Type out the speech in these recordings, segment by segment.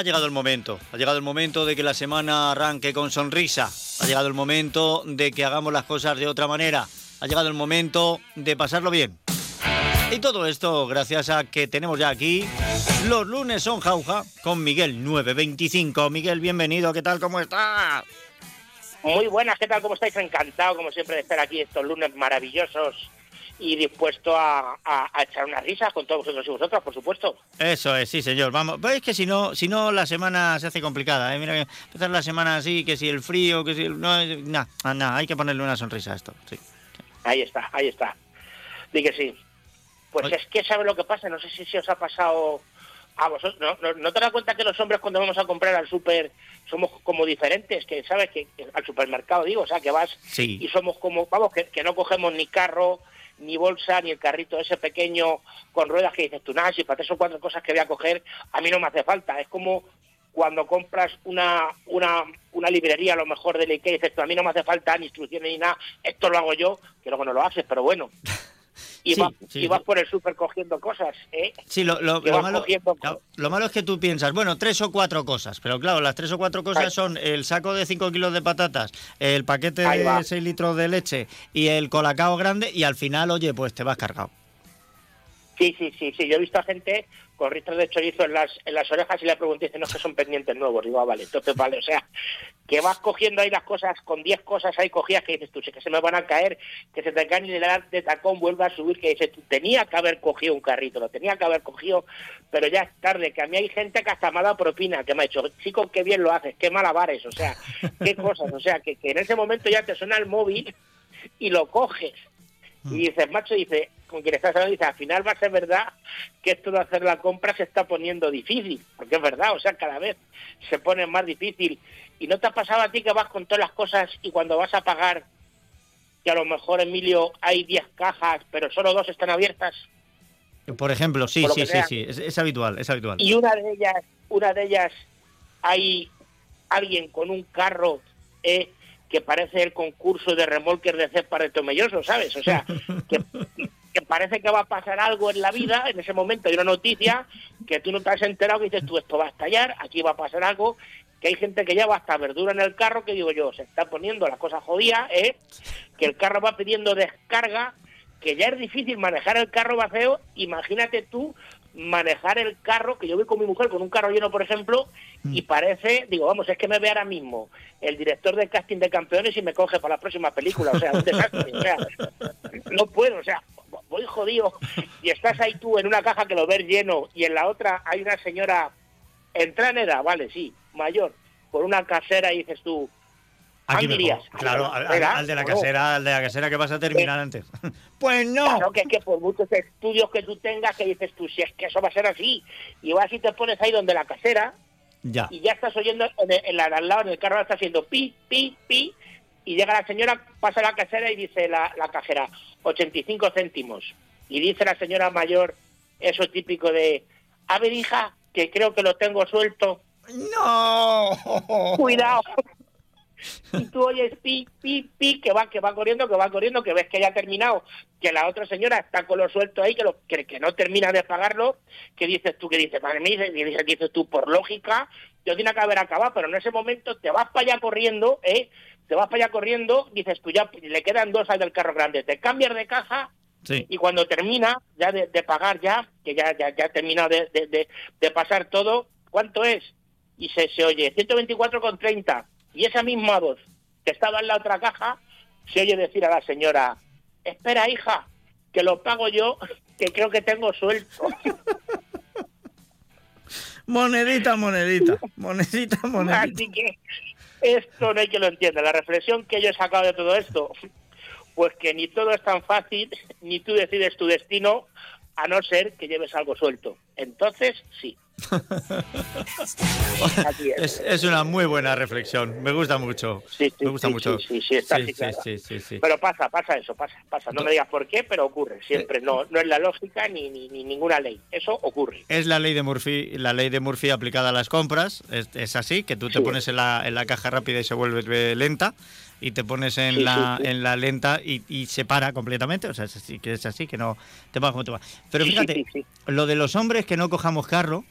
Ha llegado el momento, ha llegado el momento de que la semana arranque con sonrisa, ha llegado el momento de que hagamos las cosas de otra manera, ha llegado el momento de pasarlo bien. Y todo esto gracias a que tenemos ya aquí los lunes son jauja con Miguel 925. Miguel, bienvenido, ¿qué tal? ¿Cómo estás? Muy buenas, ¿qué tal? ¿Cómo estáis? Encantado, como siempre, de estar aquí estos lunes maravillosos y dispuesto a, echar unas risas con todos vosotros y vosotras, por supuesto. Eso es, sí, señor. Vamos, pues es que si no, si no la semana se hace complicada. ¿eh? Mira, empezar la semana así, que si el frío, que si el... No, nada, nada, hay que ponerle una sonrisa a esto, sí. Ahí está, ahí está. Di que sí. Pues es que, ¿sabe lo que pasa? No sé si, si os ha pasado a vosotros. ¿no, no, te das cuenta que los hombres cuando vamos a comprar al súper somos como diferentes? Que, ¿sabes? que Al supermercado, digo, o sea, que vas y somos como, vamos, que, no cogemos ni carro, ni bolsa, ni el carrito ese pequeño con ruedas que dices tú, nada, si para tres o cuatro cosas que voy a coger, a mí no me hace falta. Es como cuando compras una, una, una librería, a lo mejor de Ikea, y dices tú, a mí no me hace falta ni instrucciones ni nada, esto lo hago yo, que luego no lo haces, pero bueno. y, vas, por el súper cogiendo cosas. ¿eh? Sí, lo, malo, lo, malo, es que tú piensas, bueno, tres o cuatro cosas, pero claro, las tres o cuatro cosas son el saco de cinco kilos de patatas, el paquete de seis litros de leche y el colacao grande y al final, oye, pues te vas cargado. Sí, sí, sí, sí. Yo he visto a gente con de chorizo en las, en las orejas y le pregunté, no, es que son pendientes nuevos. Digo, ah, vale, entonces vale. O sea, que vas cogiendo ahí las cosas, con 10 cosas ahí cogidas que dices tú, sé que se me van a caer, que se te caen y le das de tacón vuelve a subir, que dices tú, tenía que haber cogido un carrito, lo tenía que haber cogido, pero ya es tarde, que a mí hay gente que hasta me ha dado propina, que me ha dicho, chico, qué bien lo haces, qué malabares, o sea, qué cosas, o sea, que, que en ese momento ya te suena el móvil y lo coges. Y dices, macho, dice, con quien estás hablando, dice, al final va a ser verdad que esto de hacer la compra se está poniendo difícil, porque es verdad, o sea, cada vez se pone más difícil. ¿Y no te ha pasado a ti que vas con todas las cosas y cuando vas a pagar, que a lo mejor, Emilio, hay 10 cajas, pero solo dos están abiertas? Por ejemplo, sí, sí, sí, sí, es, habitual, es habitual. Y una de ellas, una de ellas, hay alguien con un carro eh, que parece el concurso de remolques de cepa de Tomelloso, ¿sabes? O sea, que, parece que va a pasar algo en la vida, en ese momento hay una noticia que tú no te has enterado, que dices tú, esto va a estallar, aquí va a pasar algo, que hay gente que lleva hasta verdura en el carro, que digo yo, se está poniendo la cosa jodida, ¿eh? que el carro va pidiendo descarga, que ya es difícil manejar el carro vacío, imagínate tú manejar el carro, que yo voy con mi mujer con un carro lleno, por ejemplo, y mm. parece, digo, vamos, es que me ve ahora mismo el director de casting de campeones y me coge para la próxima película, o sea, un desastre, o sea, no puedo, o sea, voy jodido, y estás ahí tú en una caja que lo ves lleno, y en la otra hay una señora, entra en edad, vale, sí, mayor, con una casera y dices tú, Aquí dirías, claro, al, de la casera, al de la casera que vas a terminar antes. pues no. Claro que es que por muchos estudios que tú tengas que dices tú, si es que eso va a ser así, y vas y te pones ahí donde la casera, ya. y ya estás oyendo en, la al lado, en el carro está haciendo pi, pi, pi, y llega la señora, pasa la casera y dice la, la cajera, 85 céntimos. Y dice la señora mayor, eso típico de, a ver hija, que creo que lo tengo suelto. No. Cuidado y tú oyes pi, pi, pi, que va, que va corriendo, que va corriendo, que ves que ya ha terminado, que la otra señora está con lo suelto ahí, que, lo, que, que no termina de pagarlo, que dices tú, que dices, para mí, que dices, dices tú, por lógica, yo tiene que haber acabado, pero en ese momento te vas para allá corriendo, ¿eh? Te vas para allá corriendo, dices tú, ya le quedan dos al del carro grande, te cambias de caja Y cuando termina ya de, pagar ya, que ya, ya, ya ha terminado de, de, de, pasar todo, ¿cuánto es? Y se, se oye, 124,30 y esa misma voz que estaba en la otra caja se oye decir a la señora, espera hija, que lo pago yo, que creo que tengo suelto. monedita, monedita, monedita, monedita. Así que esto no hay que lo entienda. La reflexión que yo he sacado de todo esto, pues que ni todo es tan fácil, ni tú decides tu destino, a no ser que lleves algo suelto. Entonces, sí. Es. una muy buena reflexión, me gusta mucho. Sí, me gusta mucho. Sí, sí, está Pero pasa, pasa eso, pasa, pasa. No me digas por qué, pero ocurre siempre. No, no es la lógica ni, ni, ninguna ley. Eso ocurre. Es la ley de Murphy, la ley de Murphy aplicada a las compras. Es, así, que tú te pones en la, en la caja rápida y se vuelve lenta y te pones en, la, en la lenta y, y, se para completamente. O sea, es así, que es así, que no te va como te va. Pero fíjate, lo de los hombres que no cojamos carro,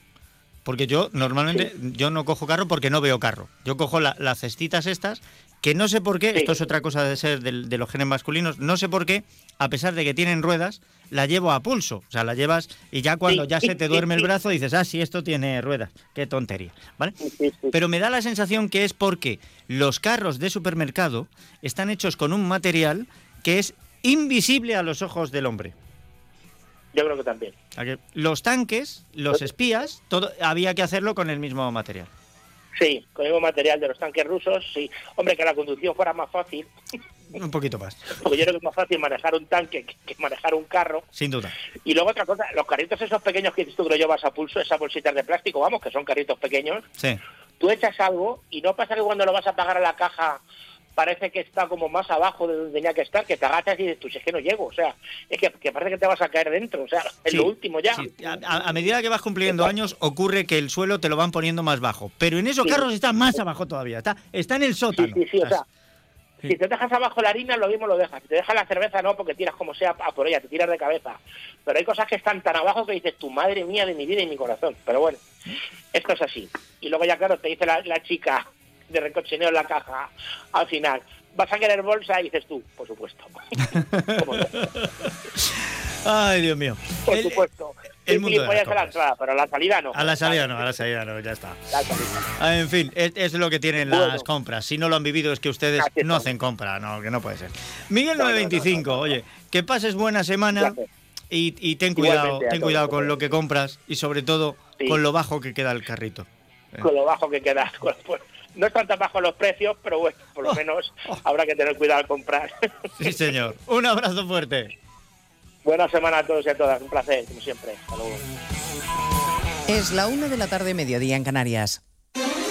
Porque yo normalmente yo no cojo carro porque no veo carro. Yo cojo las cestitas estas que no sé por qué, esto es otra cosa de ser de, los genes masculinos, no sé por qué, a pesar de que tienen ruedas, la llevo a pulso. O sea, la llevas y ya cuando ya se te duerme el brazo dices, ah, sí, esto tiene ruedas. Qué tontería, ¿vale? Pero me da la sensación que es porque los carros de supermercado están hechos con un material que es invisible a los ojos del hombre. Yo creo que también. Los tanques, los espías, todo había que hacerlo con el mismo material. Sí, con el mismo material de los tanques rusos, sí. Hombre, que la conducción fuera más fácil. Un poquito más. Porque yo creo que es más fácil manejar un tanque que manejar un carro. Sin duda. Y luego otra cosa, los carritos esos pequeños que tú que lo llevas a pulso, esas bolsitas de plástico, vamos, que son carritos pequeños. Sí. Tú echas algo y no pasa que cuando lo vas a pagar a la caja parece que está como más abajo de donde tenía que estar, que te agachas y dices, tú, si es que no llego, o sea, es que, parece que te vas a caer dentro, o sea, es lo último ya. A, medida que vas cumpliendo años, ocurre que el suelo te lo van poniendo más bajo, pero en esos carros está más abajo todavía, está, está en el sótano. Sí, sí, o sea, si te dejas abajo la harina, lo mismo lo dejas. Si te dejas la cerveza, no, porque tiras como sea a por ella, te tiras de cabeza. Pero hay cosas que están tan abajo que dices, tu madre mía de mi vida y mi corazón. Pero bueno, esto es así. Y luego ya, claro, te dice la, la chica de recochineo en la caja al final, vas a querer bolsa y dices tú, por supuesto. Ay, Dios mío. Por supuesto. El mundo de la entrada, pero a la salida no. A la salida no, a la salida no, ya está. En fin, es, lo que tienen las compras. Si no lo han vivido es que ustedes no hacen compra, no, que no puede ser. Miguel 925, oye, que pases buena semana y, ten cuidado, ten cuidado con lo que compras y sobre todo con lo bajo que queda el carrito. Con lo bajo que queda. Pues, no están tan bajos los precios, pero bueno, por lo oh. menos habrá que tener cuidado al comprar. Sí, señor. Un abrazo fuerte. Buena semana a todos y a todas. Un placer, como siempre. Hasta luego. Es la una de la tarde, mediodía en Canarias.